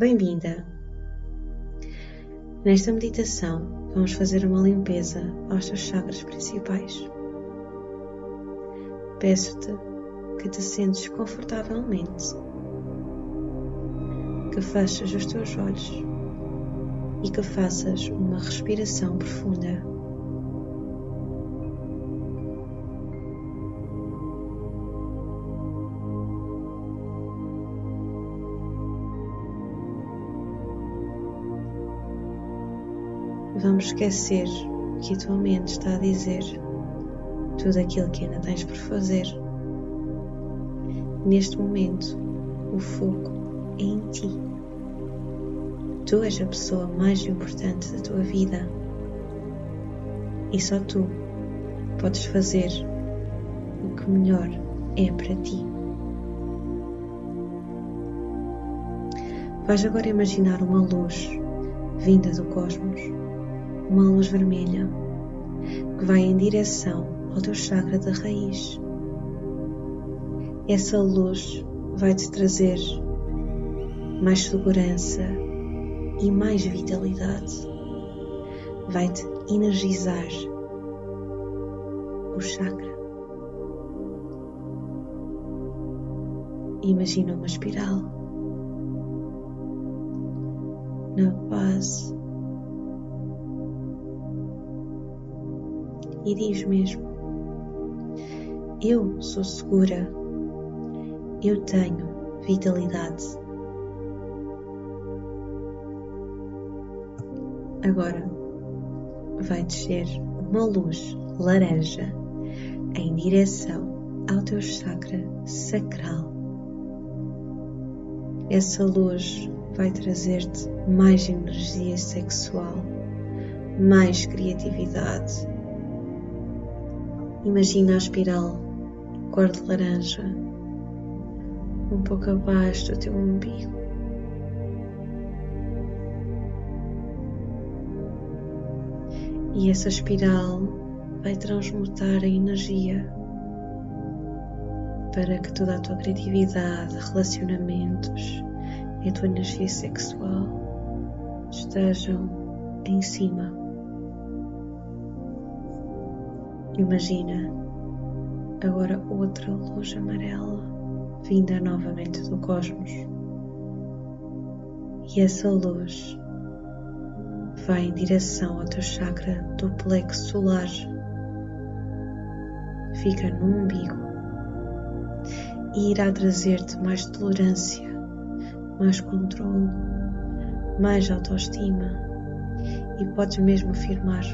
Bem-vinda! Nesta meditação, vamos fazer uma limpeza aos teus chakras principais. Peço-te que te sentes confortavelmente, que feches os teus olhos e que faças uma respiração profunda. Vamos esquecer o que a tua mente está a dizer, tudo aquilo que ainda tens por fazer. Neste momento, o foco é em ti. Tu és a pessoa mais importante da tua vida e só tu podes fazer o que melhor é para ti. Vais agora imaginar uma luz vinda do cosmos uma luz vermelha que vai em direção ao teu chakra da raiz. Essa luz vai te trazer mais segurança e mais vitalidade. Vai te energizar o chakra. Imagina uma espiral na base e diz mesmo: Eu sou segura, eu tenho vitalidade. Agora vai descer uma luz laranja em direção ao teu chakra sacral. Essa luz vai trazer-te mais energia sexual, mais criatividade, Imagina a espiral cor de laranja um pouco abaixo do teu umbigo. E essa espiral vai transmutar a energia para que toda a tua criatividade, relacionamentos e a tua energia sexual estejam em cima Imagina agora outra luz amarela vinda novamente do cosmos. E essa luz vai em direção ao teu chakra do plexo solar. Fica no umbigo e irá trazer-te mais tolerância, mais controle, mais autoestima e podes mesmo afirmar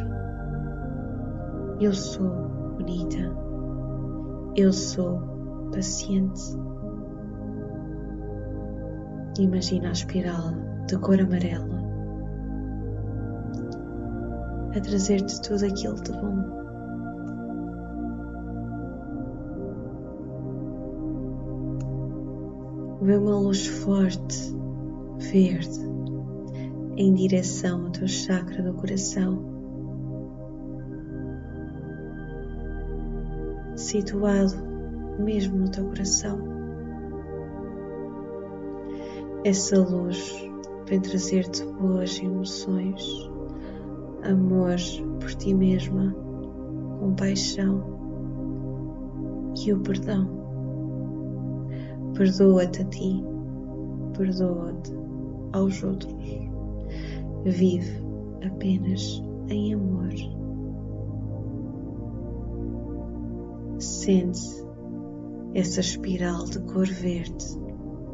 eu sou bonita. Eu sou paciente. Imagina a espiral de cor amarela a trazer-te tudo aquilo de bom. Vê uma luz forte, verde, em direção ao teu chakra do coração situado mesmo no teu coração. Essa luz vem trazer-te boas emoções, amor por ti mesma, compaixão e o perdão. Perdoa-te a ti, perdoa-te aos outros. Vive apenas em amor. Sente essa espiral de cor verde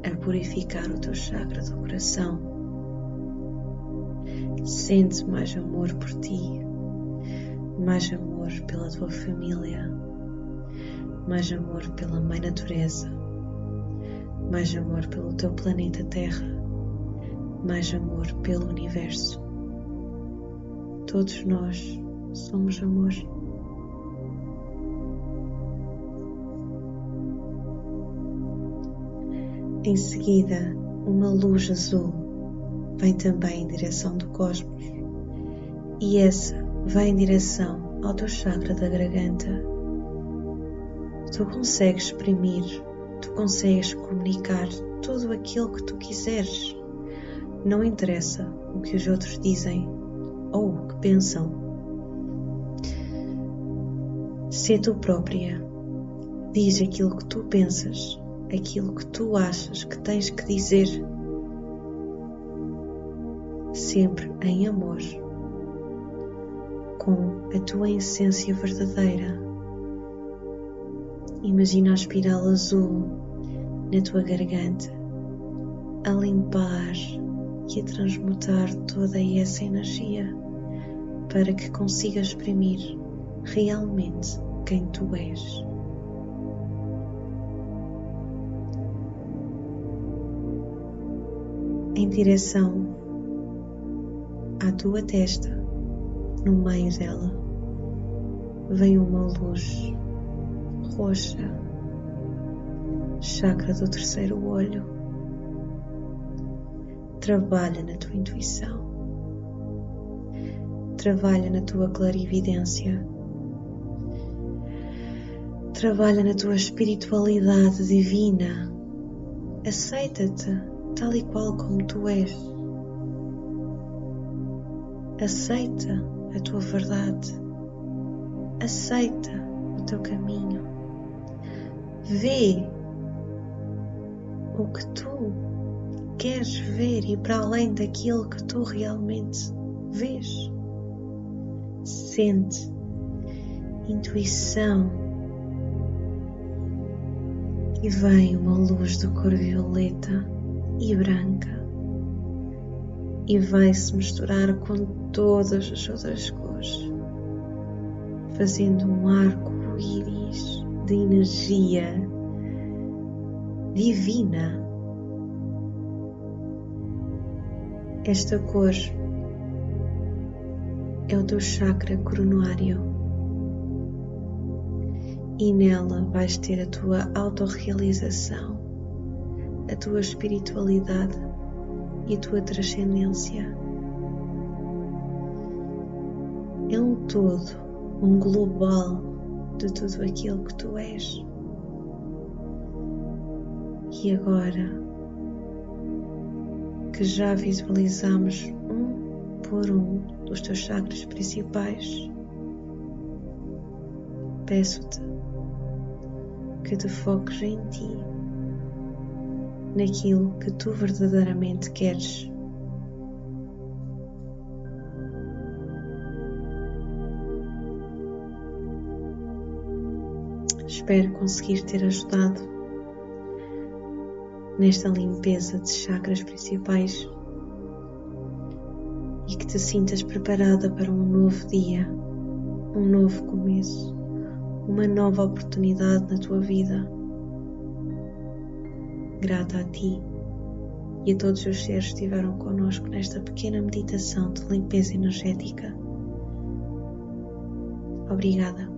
a purificar o teu chakra do coração. Sente mais amor por ti, mais amor pela tua família, mais amor pela Mãe Natureza, mais amor pelo teu planeta Terra, mais amor pelo universo. Todos nós somos amor. Em seguida, uma luz azul vem também em direção do cosmos, e essa vai em direção ao teu chakra da garganta. Tu consegues exprimir, tu consegues comunicar tudo aquilo que tu quiseres, Não interessa o que os outros dizem ou o que pensam. Sê tu própria. Diz aquilo que tu pensas, aquilo que tu achas que tens que dizer. Sempre em amor, com a tua essência verdadeira. Imagina a espiral azul na tua garganta a limpar e a transmutar toda essa energia para que consigas exprimir realmente quem tu és. Em direção à tua testa, no meio dela, vem uma luz roxa, chakra do terceiro olho. Trabalha na tua intuição, trabalha na tua clarividência, trabalha na tua espiritualidade divina. Aceita-te tal e qual como tu és. Aceita a tua verdade. Aceita o teu caminho. Vê o que tu queres ver e para além daquilo que tu realmente vês. Sente intuição e vem uma luz de cor violeta e branca. E vai se misturar com todas as outras cores, fazendo um arco-íris de energia divina. Esta cor é o teu chakra coronário. E nela vais ter a tua autorrealização, a tua espiritualidade e a tua transcendência. É um todo, um global de tudo aquilo que tu és. E agora que já visualizamos um por um dos teus chakras principais, peço-te que te foques em ti, naquilo que tu verdadeiramente queres. Espero conseguir ter ajudado nesta limpeza de chakras principais e que te sintas preparada para um novo dia, um novo começo, uma nova oportunidade na tua vida. Grata a ti e a todos os seres que estiveram connosco nesta pequena meditação de limpeza energética. Obrigada.